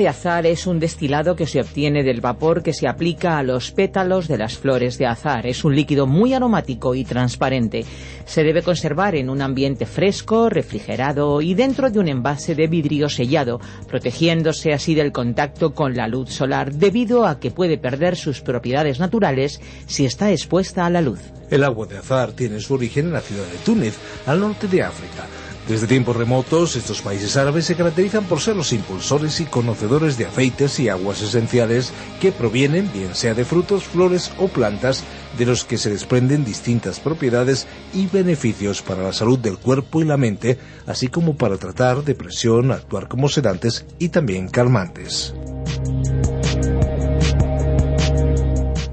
De azar es un destilado que se obtiene del vapor que se aplica a los pétalos de las flores de azar. Es un líquido muy aromático y transparente. Se debe conservar en un ambiente fresco, refrigerado y dentro de un envase de vidrio sellado, protegiéndose así del contacto con la luz solar debido a que puede perder sus propiedades naturales si está expuesta a la luz. El agua de azar tiene su origen en la ciudad de Túnez, al norte de África. Desde tiempos remotos, estos países árabes se caracterizan por ser los impulsores y conocedores de aceites y aguas esenciales que provienen, bien sea de frutos, flores o plantas, de los que se desprenden distintas propiedades y beneficios para la salud del cuerpo y la mente, así como para tratar depresión, actuar como sedantes y también calmantes.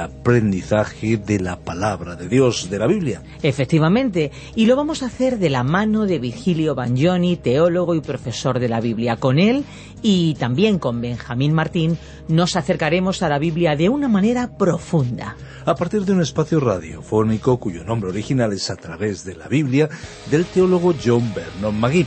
aprendizaje de la palabra de Dios, de la Biblia. Efectivamente, y lo vamos a hacer de la mano de Virgilio Bagnoni, teólogo y profesor de la Biblia. Con él y también con Benjamín Martín nos acercaremos a la Biblia de una manera profunda. A partir de un espacio radiofónico cuyo nombre original es A través de la Biblia, del teólogo John Vernon Magui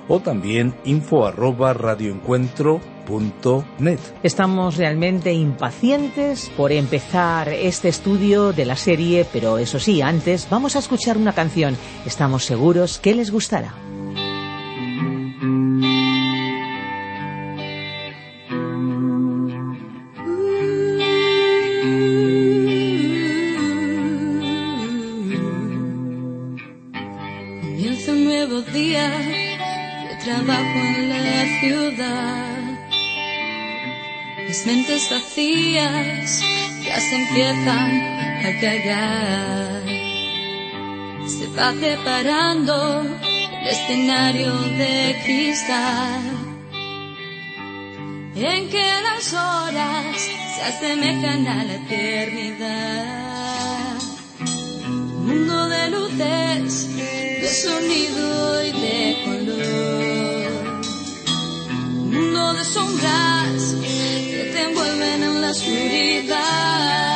o también info arroba radioencuentro Estamos realmente impacientes por empezar este estudio de la serie, pero eso sí, antes vamos a escuchar una canción. Estamos seguros que les gustará. Trabajo en la ciudad. Mis mentes vacías ya se empiezan a cargar. Se va preparando el escenario de cristal. En que las horas se asemejan a la eternidad. Mundo de luces, de sonido y De sombras que te envuelven en la oscuridad.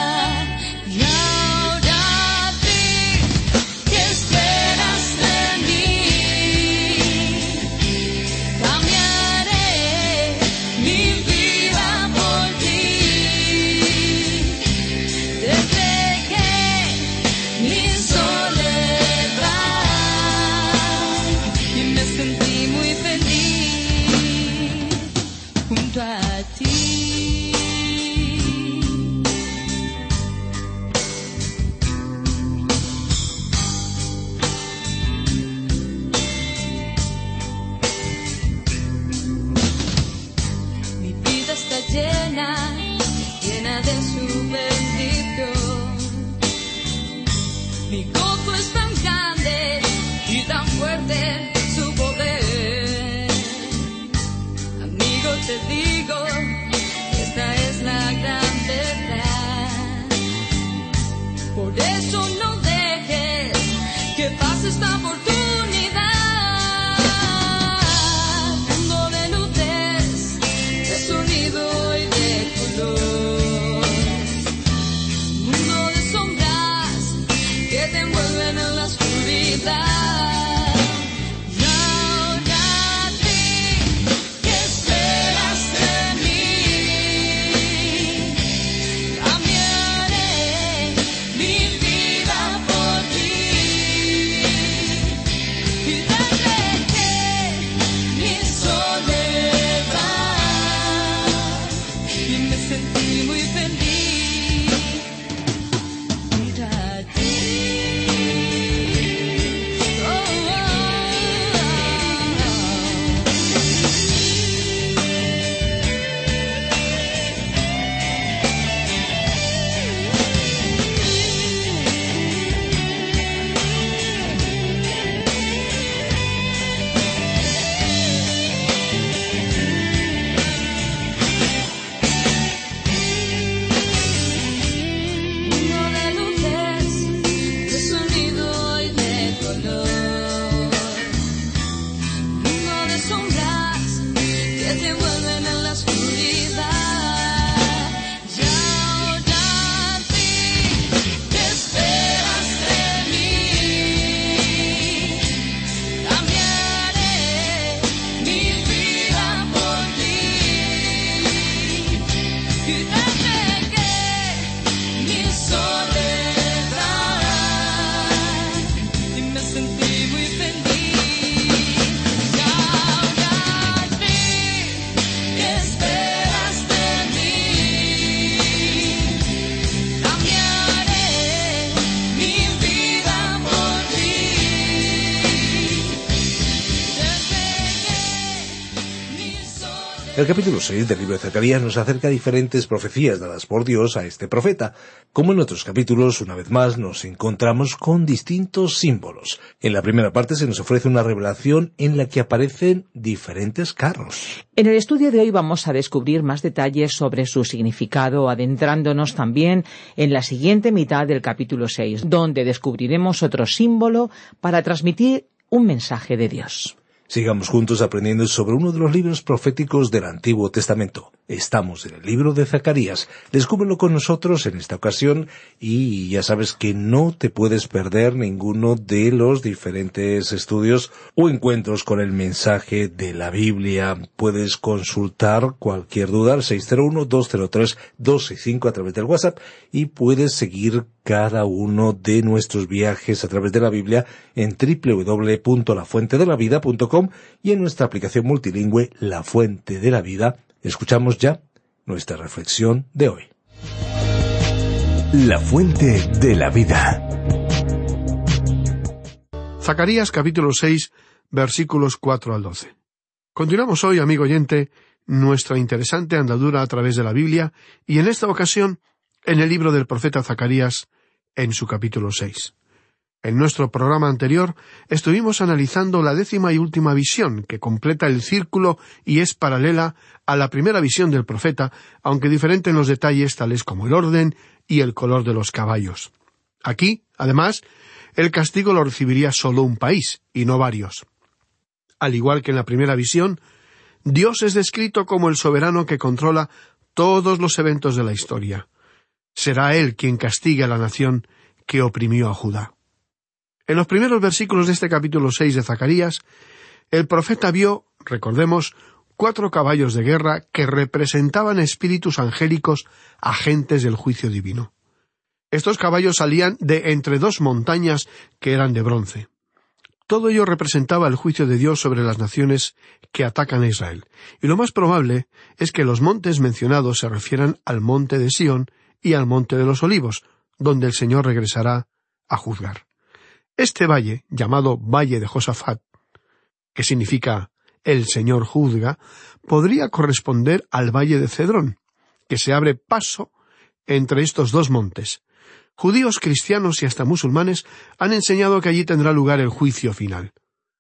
El capítulo 6 del libro de Zacarías nos acerca diferentes profecías dadas por Dios a este profeta. Como en otros capítulos, una vez más nos encontramos con distintos símbolos. En la primera parte se nos ofrece una revelación en la que aparecen diferentes carros. En el estudio de hoy vamos a descubrir más detalles sobre su significado, adentrándonos también en la siguiente mitad del capítulo 6, donde descubriremos otro símbolo para transmitir un mensaje de Dios. Sigamos juntos aprendiendo sobre uno de los libros proféticos del Antiguo Testamento. Estamos en el libro de Zacarías. Descúbrelo con nosotros en esta ocasión y ya sabes que no te puedes perder ninguno de los diferentes estudios o encuentros con el mensaje de la Biblia. Puedes consultar cualquier duda al 601-203-265 a través del WhatsApp y puedes seguir cada uno de nuestros viajes a través de la Biblia en www.lafuentedelavida.com y en nuestra aplicación multilingüe La Fuente de la Vida. Escuchamos ya nuestra reflexión de hoy. La fuente de la vida. Zacarías capítulo 6 versículos 4 al 12. Continuamos hoy, amigo oyente, nuestra interesante andadura a través de la Biblia y en esta ocasión en el libro del profeta Zacarías en su capítulo 6. En nuestro programa anterior estuvimos analizando la décima y última visión que completa el círculo y es paralela a la primera visión del profeta, aunque diferente en los detalles tales como el orden y el color de los caballos. Aquí, además, el castigo lo recibiría solo un país y no varios. Al igual que en la primera visión, Dios es descrito como el soberano que controla todos los eventos de la historia. Será Él quien castigue a la nación que oprimió a Judá. En los primeros versículos de este capítulo seis de Zacarías, el profeta vio, recordemos, cuatro caballos de guerra que representaban espíritus angélicos agentes del juicio divino. Estos caballos salían de entre dos montañas que eran de bronce. Todo ello representaba el juicio de Dios sobre las naciones que atacan a Israel, y lo más probable es que los montes mencionados se refieran al monte de Sión y al monte de los olivos, donde el Señor regresará a juzgar. Este valle, llamado Valle de Josafat, que significa el Señor juzga, podría corresponder al Valle de Cedrón, que se abre paso entre estos dos montes. Judíos, cristianos y hasta musulmanes han enseñado que allí tendrá lugar el juicio final.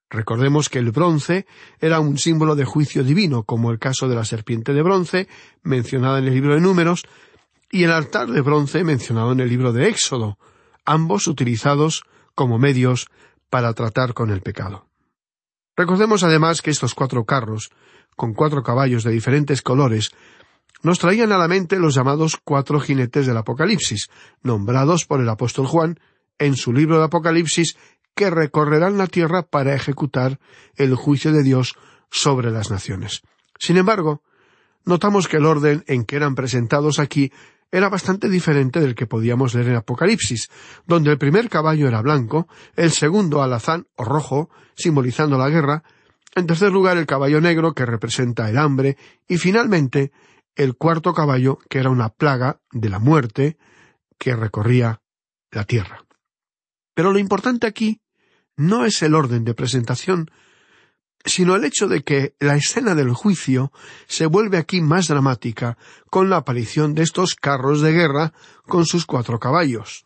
Recordemos que el bronce era un símbolo de juicio divino, como el caso de la serpiente de bronce, mencionada en el libro de Números, y el altar de bronce mencionado en el libro de Éxodo, ambos utilizados como medios para tratar con el pecado. Recordemos además que estos cuatro carros, con cuatro caballos de diferentes colores, nos traían a la mente los llamados cuatro jinetes del Apocalipsis, nombrados por el apóstol Juan en su libro de Apocalipsis, que recorrerán la tierra para ejecutar el juicio de Dios sobre las naciones. Sin embargo, notamos que el orden en que eran presentados aquí era bastante diferente del que podíamos leer en Apocalipsis, donde el primer caballo era blanco, el segundo alazán o rojo, simbolizando la guerra, en tercer lugar el caballo negro, que representa el hambre, y finalmente el cuarto caballo, que era una plaga de la muerte que recorría la tierra. Pero lo importante aquí no es el orden de presentación, sino el hecho de que la escena del juicio se vuelve aquí más dramática con la aparición de estos carros de guerra con sus cuatro caballos.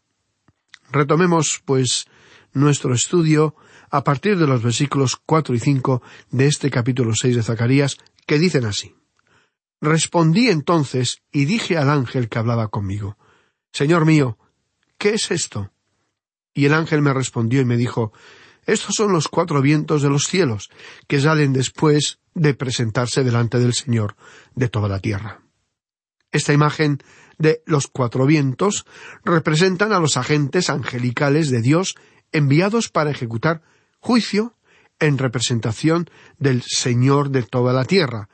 Retomemos, pues, nuestro estudio a partir de los versículos cuatro y cinco de este capítulo seis de Zacarías, que dicen así Respondí entonces y dije al ángel que hablaba conmigo Señor mío, ¿qué es esto? Y el ángel me respondió y me dijo estos son los cuatro vientos de los cielos, que salen después de presentarse delante del Señor de toda la tierra. Esta imagen de los cuatro vientos representan a los agentes angelicales de Dios enviados para ejecutar juicio en representación del Señor de toda la tierra,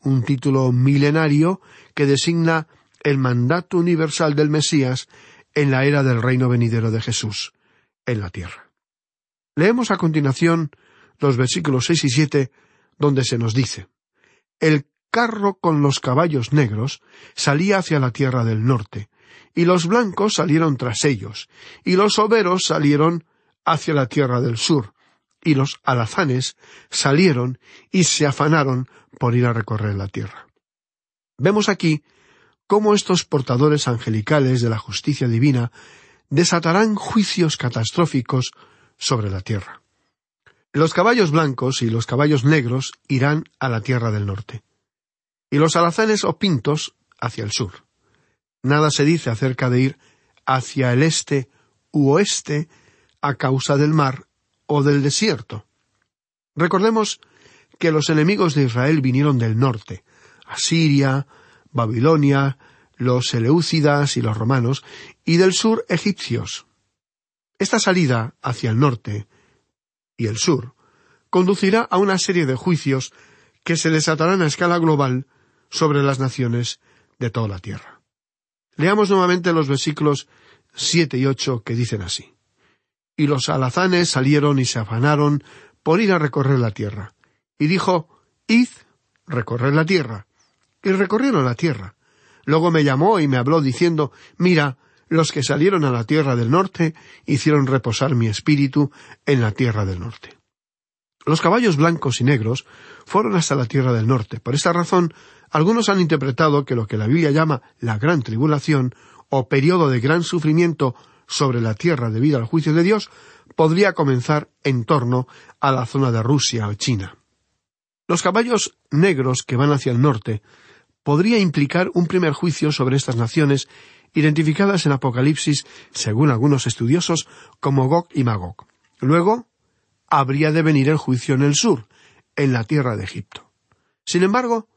un título milenario que designa el mandato universal del Mesías en la era del reino venidero de Jesús en la tierra. Leemos a continuación los versículos seis y siete, donde se nos dice El carro con los caballos negros salía hacia la tierra del norte, y los blancos salieron tras ellos, y los overos salieron hacia la tierra del sur, y los alazanes salieron y se afanaron por ir a recorrer la tierra. Vemos aquí cómo estos portadores angelicales de la justicia divina desatarán juicios catastróficos sobre la tierra. Los caballos blancos y los caballos negros irán a la tierra del norte, y los alazanes o pintos hacia el sur. Nada se dice acerca de ir hacia el este u oeste a causa del mar o del desierto. Recordemos que los enemigos de Israel vinieron del norte, Asiria, Babilonia, los Eleucidas y los romanos, y del sur egipcios. Esta salida hacia el norte y el sur conducirá a una serie de juicios que se desatarán a escala global sobre las naciones de toda la tierra. Leamos nuevamente los versículos siete y ocho que dicen así. Y los alazanes salieron y se afanaron por ir a recorrer la tierra. Y dijo, Id, recorrer la tierra. Y recorrieron la tierra. Luego me llamó y me habló diciendo, Mira, los que salieron a la tierra del norte hicieron reposar mi espíritu en la tierra del norte. Los caballos blancos y negros fueron hasta la tierra del norte. Por esta razón, algunos han interpretado que lo que la Biblia llama la gran tribulación o periodo de gran sufrimiento sobre la tierra debido al juicio de Dios podría comenzar en torno a la zona de Rusia o China. Los caballos negros que van hacia el norte podría implicar un primer juicio sobre estas naciones identificadas en Apocalipsis, según algunos estudiosos, como Gog y Magog. Luego, habría de venir el juicio en el sur, en la tierra de Egipto. Sin embargo,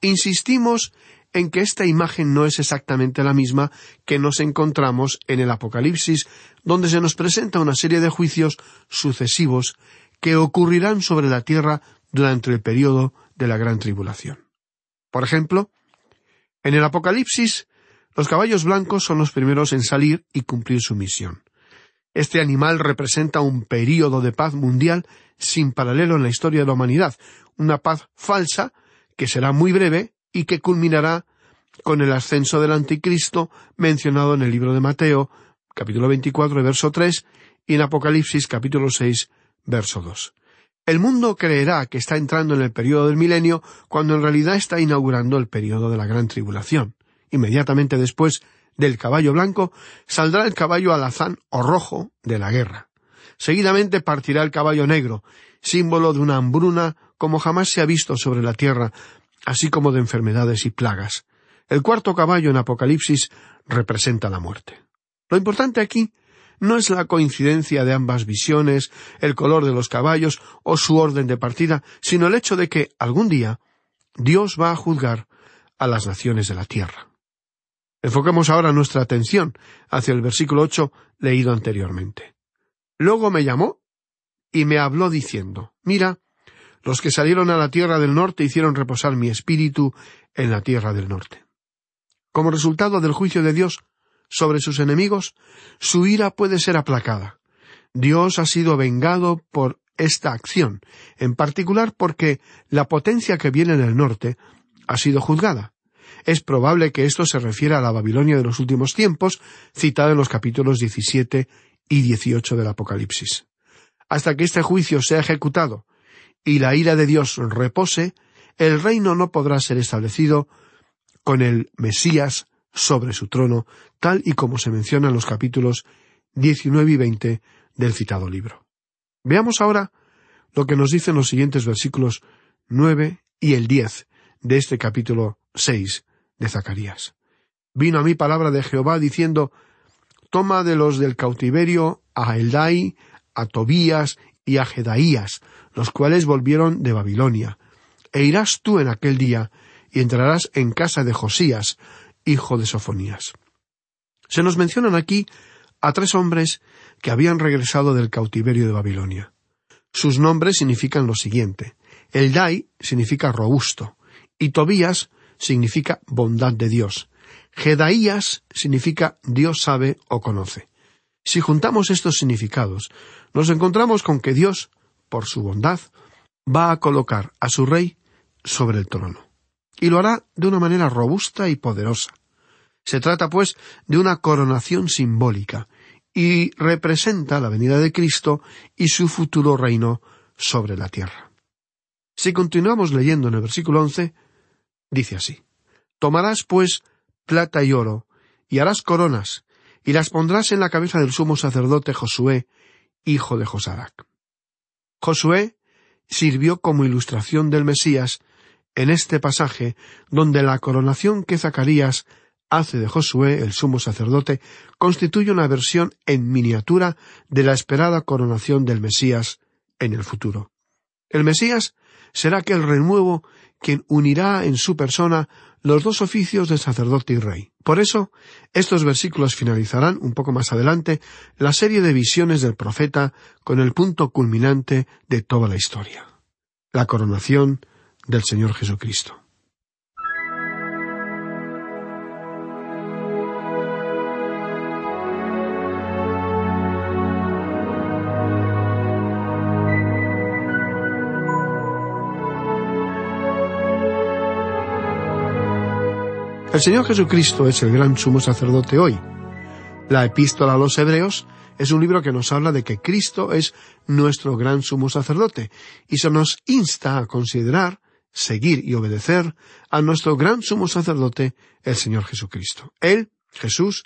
insistimos en que esta imagen no es exactamente la misma que nos encontramos en el Apocalipsis, donde se nos presenta una serie de juicios sucesivos que ocurrirán sobre la tierra durante el periodo de la gran tribulación. Por ejemplo, en el Apocalipsis los caballos blancos son los primeros en salir y cumplir su misión. Este animal representa un período de paz mundial sin paralelo en la historia de la humanidad, una paz falsa que será muy breve y que culminará con el ascenso del anticristo mencionado en el libro de Mateo, capítulo 24, verso 3, y en Apocalipsis, capítulo 6, verso 2. El mundo creerá que está entrando en el período del milenio cuando en realidad está inaugurando el período de la gran tribulación. Inmediatamente después del caballo blanco saldrá el caballo alazán o rojo de la guerra. Seguidamente partirá el caballo negro, símbolo de una hambruna como jamás se ha visto sobre la tierra, así como de enfermedades y plagas. El cuarto caballo en Apocalipsis representa la muerte. Lo importante aquí no es la coincidencia de ambas visiones, el color de los caballos o su orden de partida, sino el hecho de que algún día Dios va a juzgar a las naciones de la tierra. Enfoquemos ahora nuestra atención hacia el versículo ocho leído anteriormente. Luego me llamó y me habló diciendo Mira, los que salieron a la tierra del norte hicieron reposar mi espíritu en la tierra del norte. Como resultado del juicio de Dios sobre sus enemigos, su ira puede ser aplacada. Dios ha sido vengado por esta acción, en particular porque la potencia que viene del norte ha sido juzgada. Es probable que esto se refiera a la Babilonia de los últimos tiempos, citada en los capítulos 17 y 18 del Apocalipsis. Hasta que este juicio sea ejecutado y la ira de Dios repose, el reino no podrá ser establecido con el Mesías sobre su trono, tal y como se menciona en los capítulos 19 y 20 del citado libro. Veamos ahora lo que nos dicen los siguientes versículos 9 y el 10 de este capítulo 6 de Zacarías. Vino a mí palabra de Jehová diciendo, Toma de los del cautiverio a Eldai, a Tobías y a Jedaías, los cuales volvieron de Babilonia, e irás tú en aquel día, y entrarás en casa de Josías, hijo de Sofonías. Se nos mencionan aquí a tres hombres que habían regresado del cautiverio de Babilonia. Sus nombres significan lo siguiente. Eldai significa robusto, y Tobías significa bondad de Dios. Jedaías significa Dios sabe o conoce. Si juntamos estos significados, nos encontramos con que Dios, por su bondad, va a colocar a su rey sobre el trono. Y lo hará de una manera robusta y poderosa. Se trata, pues, de una coronación simbólica, y representa la venida de Cristo y su futuro reino sobre la tierra. Si continuamos leyendo en el versículo once, dice así Tomarás, pues, plata y oro, y harás coronas, y las pondrás en la cabeza del sumo sacerdote Josué, hijo de Josarac. Josué sirvió como ilustración del Mesías en este pasaje donde la coronación que Zacarías hace de Josué, el sumo sacerdote, constituye una versión en miniatura de la esperada coronación del Mesías en el futuro. El Mesías será aquel renuevo quien unirá en su persona los dos oficios de sacerdote y rey. Por eso, estos versículos finalizarán un poco más adelante la serie de visiones del profeta con el punto culminante de toda la historia, la coronación del Señor Jesucristo. El Señor Jesucristo es el gran sumo sacerdote hoy. La epístola a los Hebreos es un libro que nos habla de que Cristo es nuestro gran sumo sacerdote y se nos insta a considerar, seguir y obedecer a nuestro gran sumo sacerdote, el Señor Jesucristo. Él, Jesús,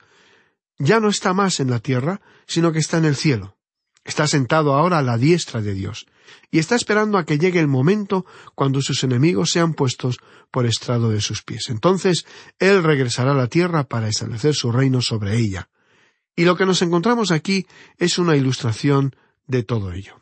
ya no está más en la tierra, sino que está en el cielo. Está sentado ahora a la diestra de Dios, y está esperando a que llegue el momento cuando sus enemigos sean puestos por estrado de sus pies. Entonces Él regresará a la tierra para establecer su reino sobre ella. Y lo que nos encontramos aquí es una ilustración de todo ello.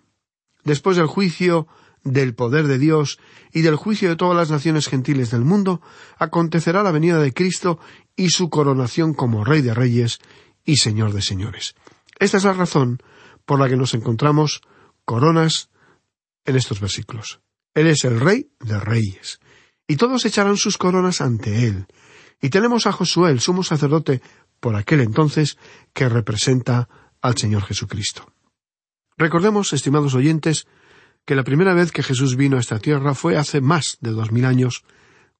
Después del juicio del poder de Dios y del juicio de todas las naciones gentiles del mundo, acontecerá la venida de Cristo y su coronación como Rey de Reyes y Señor de Señores. Esta es la razón por la que nos encontramos coronas en estos versículos. Él es el rey de reyes, y todos echarán sus coronas ante él. Y tenemos a Josué, el sumo sacerdote, por aquel entonces, que representa al Señor Jesucristo. Recordemos, estimados oyentes, que la primera vez que Jesús vino a esta tierra fue hace más de dos mil años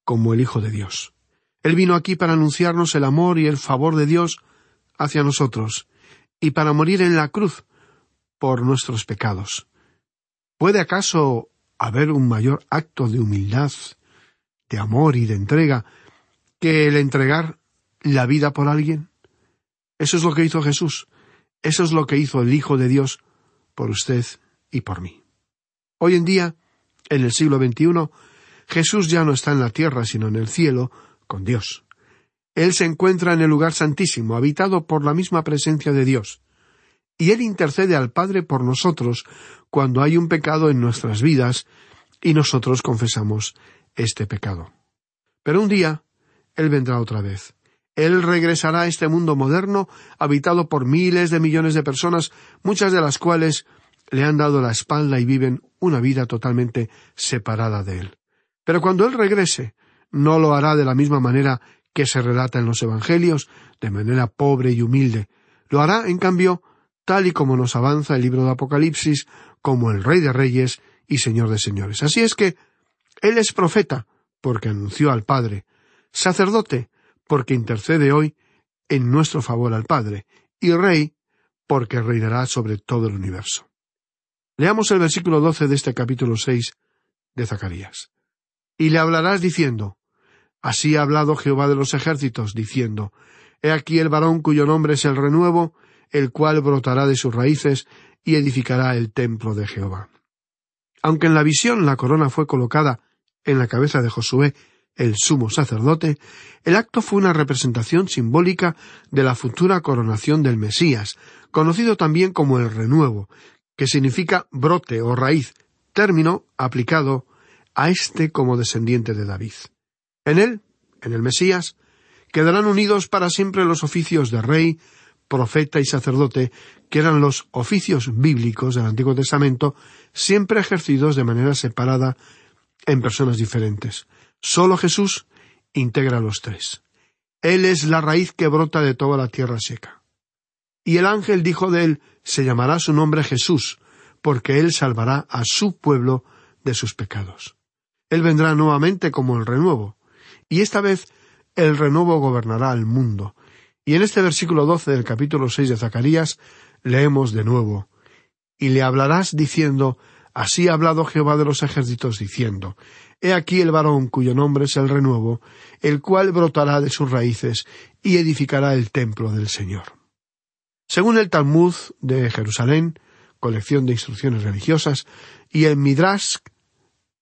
como el Hijo de Dios. Él vino aquí para anunciarnos el amor y el favor de Dios hacia nosotros, y para morir en la cruz por nuestros pecados. ¿Puede acaso haber un mayor acto de humildad, de amor y de entrega que el entregar la vida por alguien? Eso es lo que hizo Jesús. Eso es lo que hizo el Hijo de Dios por usted y por mí. Hoy en día, en el siglo XXI, Jesús ya no está en la tierra, sino en el cielo, con Dios. Él se encuentra en el lugar santísimo, habitado por la misma presencia de Dios y Él intercede al Padre por nosotros cuando hay un pecado en nuestras vidas y nosotros confesamos este pecado. Pero un día Él vendrá otra vez. Él regresará a este mundo moderno, habitado por miles de millones de personas, muchas de las cuales le han dado la espalda y viven una vida totalmente separada de Él. Pero cuando Él regrese, no lo hará de la misma manera que se relata en los Evangelios, de manera pobre y humilde. Lo hará, en cambio, tal y como nos avanza el libro de Apocalipsis, como el Rey de Reyes y Señor de Señores. Así es que Él es profeta, porque anunció al Padre, sacerdote, porque intercede hoy en nuestro favor al Padre, y Rey, porque reinará sobre todo el universo. Leamos el versículo doce de este capítulo seis de Zacarías. Y le hablarás diciendo, Así ha hablado Jehová de los ejércitos, diciendo, He aquí el varón cuyo nombre es el renuevo, el cual brotará de sus raíces y edificará el templo de Jehová. Aunque en la visión la corona fue colocada en la cabeza de Josué, el sumo sacerdote, el acto fue una representación simbólica de la futura coronación del Mesías, conocido también como el renuevo, que significa brote o raíz, término aplicado a este como descendiente de David. En él, en el Mesías, quedarán unidos para siempre los oficios de rey, profeta y sacerdote, que eran los oficios bíblicos del Antiguo Testamento, siempre ejercidos de manera separada en personas diferentes. Solo Jesús integra los tres. Él es la raíz que brota de toda la tierra seca. Y el ángel dijo de él, se llamará su nombre Jesús, porque él salvará a su pueblo de sus pecados. Él vendrá nuevamente como el renuevo, y esta vez el renuevo gobernará al mundo. Y en este versículo doce del capítulo seis de Zacarías leemos de nuevo Y le hablarás diciendo Así ha hablado Jehová de los ejércitos diciendo He aquí el varón cuyo nombre es el renuevo, el cual brotará de sus raíces y edificará el templo del Señor. Según el Talmud de Jerusalén, colección de instrucciones religiosas, y el Midrash,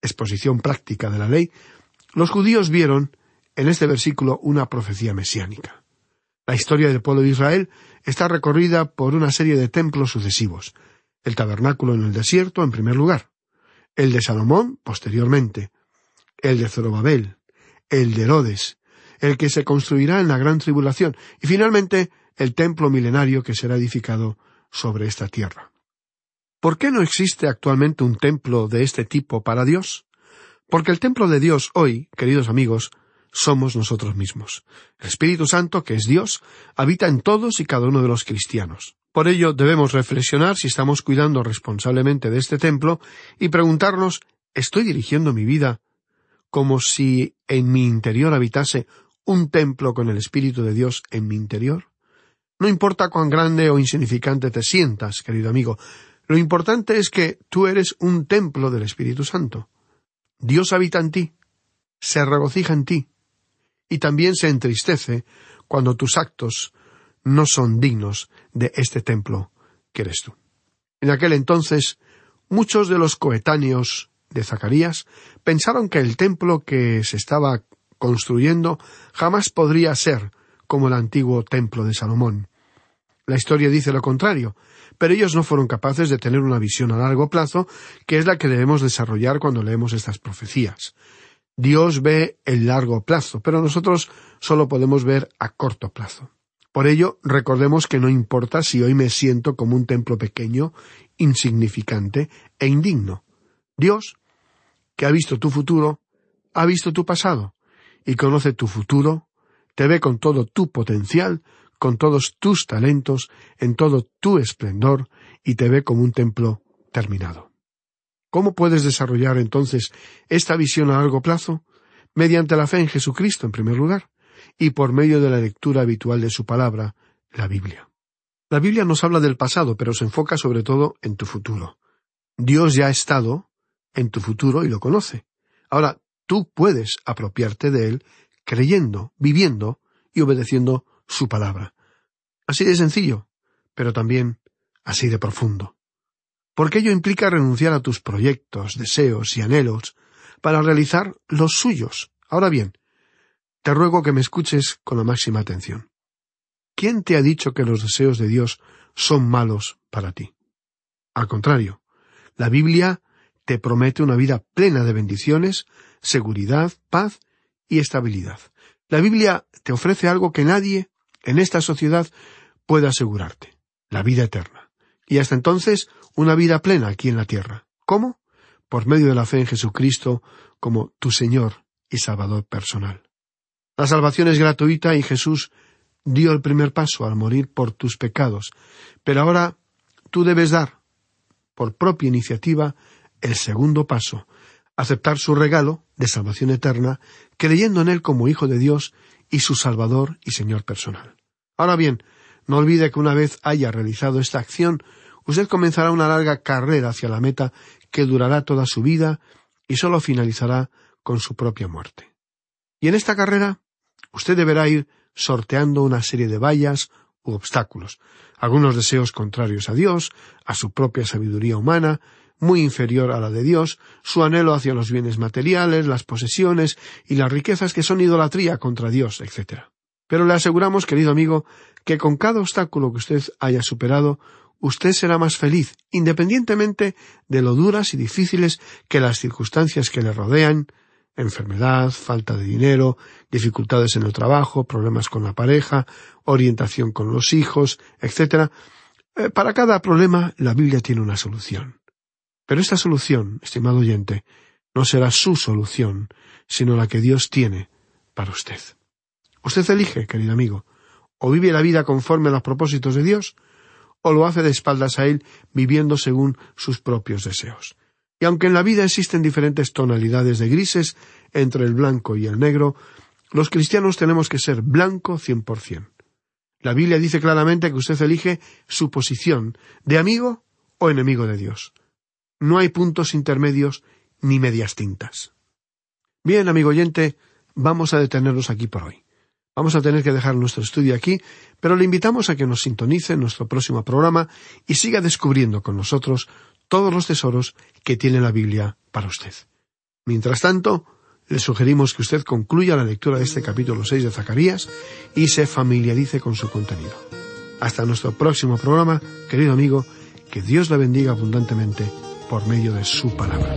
exposición práctica de la ley, los judíos vieron en este versículo una profecía mesiánica. La historia del pueblo de Israel está recorrida por una serie de templos sucesivos. El tabernáculo en el desierto, en primer lugar. El de Salomón, posteriormente. El de Zorobabel. El de Herodes. El que se construirá en la gran tribulación. Y finalmente, el templo milenario que será edificado sobre esta tierra. ¿Por qué no existe actualmente un templo de este tipo para Dios? Porque el templo de Dios hoy, queridos amigos, somos nosotros mismos. El Espíritu Santo, que es Dios, habita en todos y cada uno de los cristianos. Por ello debemos reflexionar si estamos cuidando responsablemente de este templo y preguntarnos ¿estoy dirigiendo mi vida como si en mi interior habitase un templo con el Espíritu de Dios en mi interior? No importa cuán grande o insignificante te sientas, querido amigo, lo importante es que tú eres un templo del Espíritu Santo. Dios habita en ti, se regocija en ti, y también se entristece cuando tus actos no son dignos de este templo que eres tú. En aquel entonces, muchos de los coetáneos de Zacarías pensaron que el templo que se estaba construyendo jamás podría ser como el antiguo templo de Salomón. La historia dice lo contrario, pero ellos no fueron capaces de tener una visión a largo plazo, que es la que debemos desarrollar cuando leemos estas profecías. Dios ve el largo plazo, pero nosotros solo podemos ver a corto plazo. Por ello, recordemos que no importa si hoy me siento como un templo pequeño, insignificante e indigno. Dios, que ha visto tu futuro, ha visto tu pasado, y conoce tu futuro, te ve con todo tu potencial, con todos tus talentos, en todo tu esplendor, y te ve como un templo terminado. ¿Cómo puedes desarrollar entonces esta visión a largo plazo? Mediante la fe en Jesucristo, en primer lugar, y por medio de la lectura habitual de su palabra, la Biblia. La Biblia nos habla del pasado, pero se enfoca sobre todo en tu futuro. Dios ya ha estado en tu futuro y lo conoce. Ahora, tú puedes apropiarte de él creyendo, viviendo y obedeciendo su palabra. Así de sencillo, pero también así de profundo porque ello implica renunciar a tus proyectos, deseos y anhelos para realizar los suyos. Ahora bien, te ruego que me escuches con la máxima atención. ¿quién te ha dicho que los deseos de Dios son malos para ti? Al contrario, la Biblia te promete una vida plena de bendiciones, seguridad, paz y estabilidad. La Biblia te ofrece algo que nadie en esta sociedad puede asegurarte, la vida eterna. Y hasta entonces, una vida plena aquí en la tierra. ¿Cómo? Por medio de la fe en Jesucristo como tu Señor y Salvador personal. La salvación es gratuita y Jesús dio el primer paso al morir por tus pecados, pero ahora tú debes dar, por propia iniciativa, el segundo paso, aceptar su regalo de salvación eterna, creyendo en Él como Hijo de Dios y su Salvador y Señor personal. Ahora bien, no olvide que una vez haya realizado esta acción, usted comenzará una larga carrera hacia la meta que durará toda su vida y sólo finalizará con su propia muerte. Y en esta carrera, usted deberá ir sorteando una serie de vallas u obstáculos, algunos deseos contrarios a Dios, a su propia sabiduría humana, muy inferior a la de Dios, su anhelo hacia los bienes materiales, las posesiones y las riquezas que son idolatría contra Dios, etc. Pero le aseguramos, querido amigo, que con cada obstáculo que usted haya superado, usted será más feliz, independientemente de lo duras y difíciles que las circunstancias que le rodean, enfermedad, falta de dinero, dificultades en el trabajo, problemas con la pareja, orientación con los hijos, etc. Eh, para cada problema la Biblia tiene una solución. Pero esta solución, estimado oyente, no será su solución, sino la que Dios tiene para usted. Usted elige, querido amigo, o vive la vida conforme a los propósitos de Dios, o lo hace de espaldas a Él viviendo según sus propios deseos. Y aunque en la vida existen diferentes tonalidades de grises entre el blanco y el negro, los cristianos tenemos que ser blanco cien por cien. La Biblia dice claramente que usted elige su posición de amigo o enemigo de Dios. No hay puntos intermedios ni medias tintas. Bien, amigo oyente, vamos a detenernos aquí por hoy. Vamos a tener que dejar nuestro estudio aquí, pero le invitamos a que nos sintonice en nuestro próximo programa y siga descubriendo con nosotros todos los tesoros que tiene la Biblia para usted. Mientras tanto, le sugerimos que usted concluya la lectura de este capítulo 6 de Zacarías y se familiarice con su contenido. Hasta nuestro próximo programa, querido amigo, que Dios le bendiga abundantemente por medio de su palabra.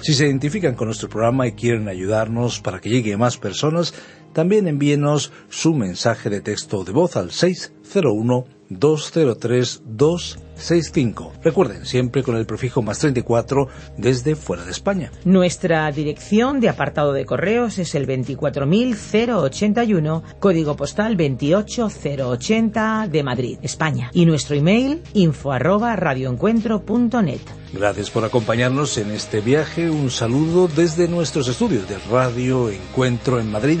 si se identifican con nuestro programa y quieren ayudarnos para que llegue a más personas, también envíenos su mensaje de texto de voz al 601 203 265. Recuerden, siempre con el prefijo más 34 desde fuera de España. Nuestra dirección de apartado de correos es el 24081, código postal 28080 de Madrid, España. Y nuestro email info arroba radioencuentro.net. Gracias por acompañarnos en este viaje. Un saludo desde nuestros estudios de Radio Encuentro en Madrid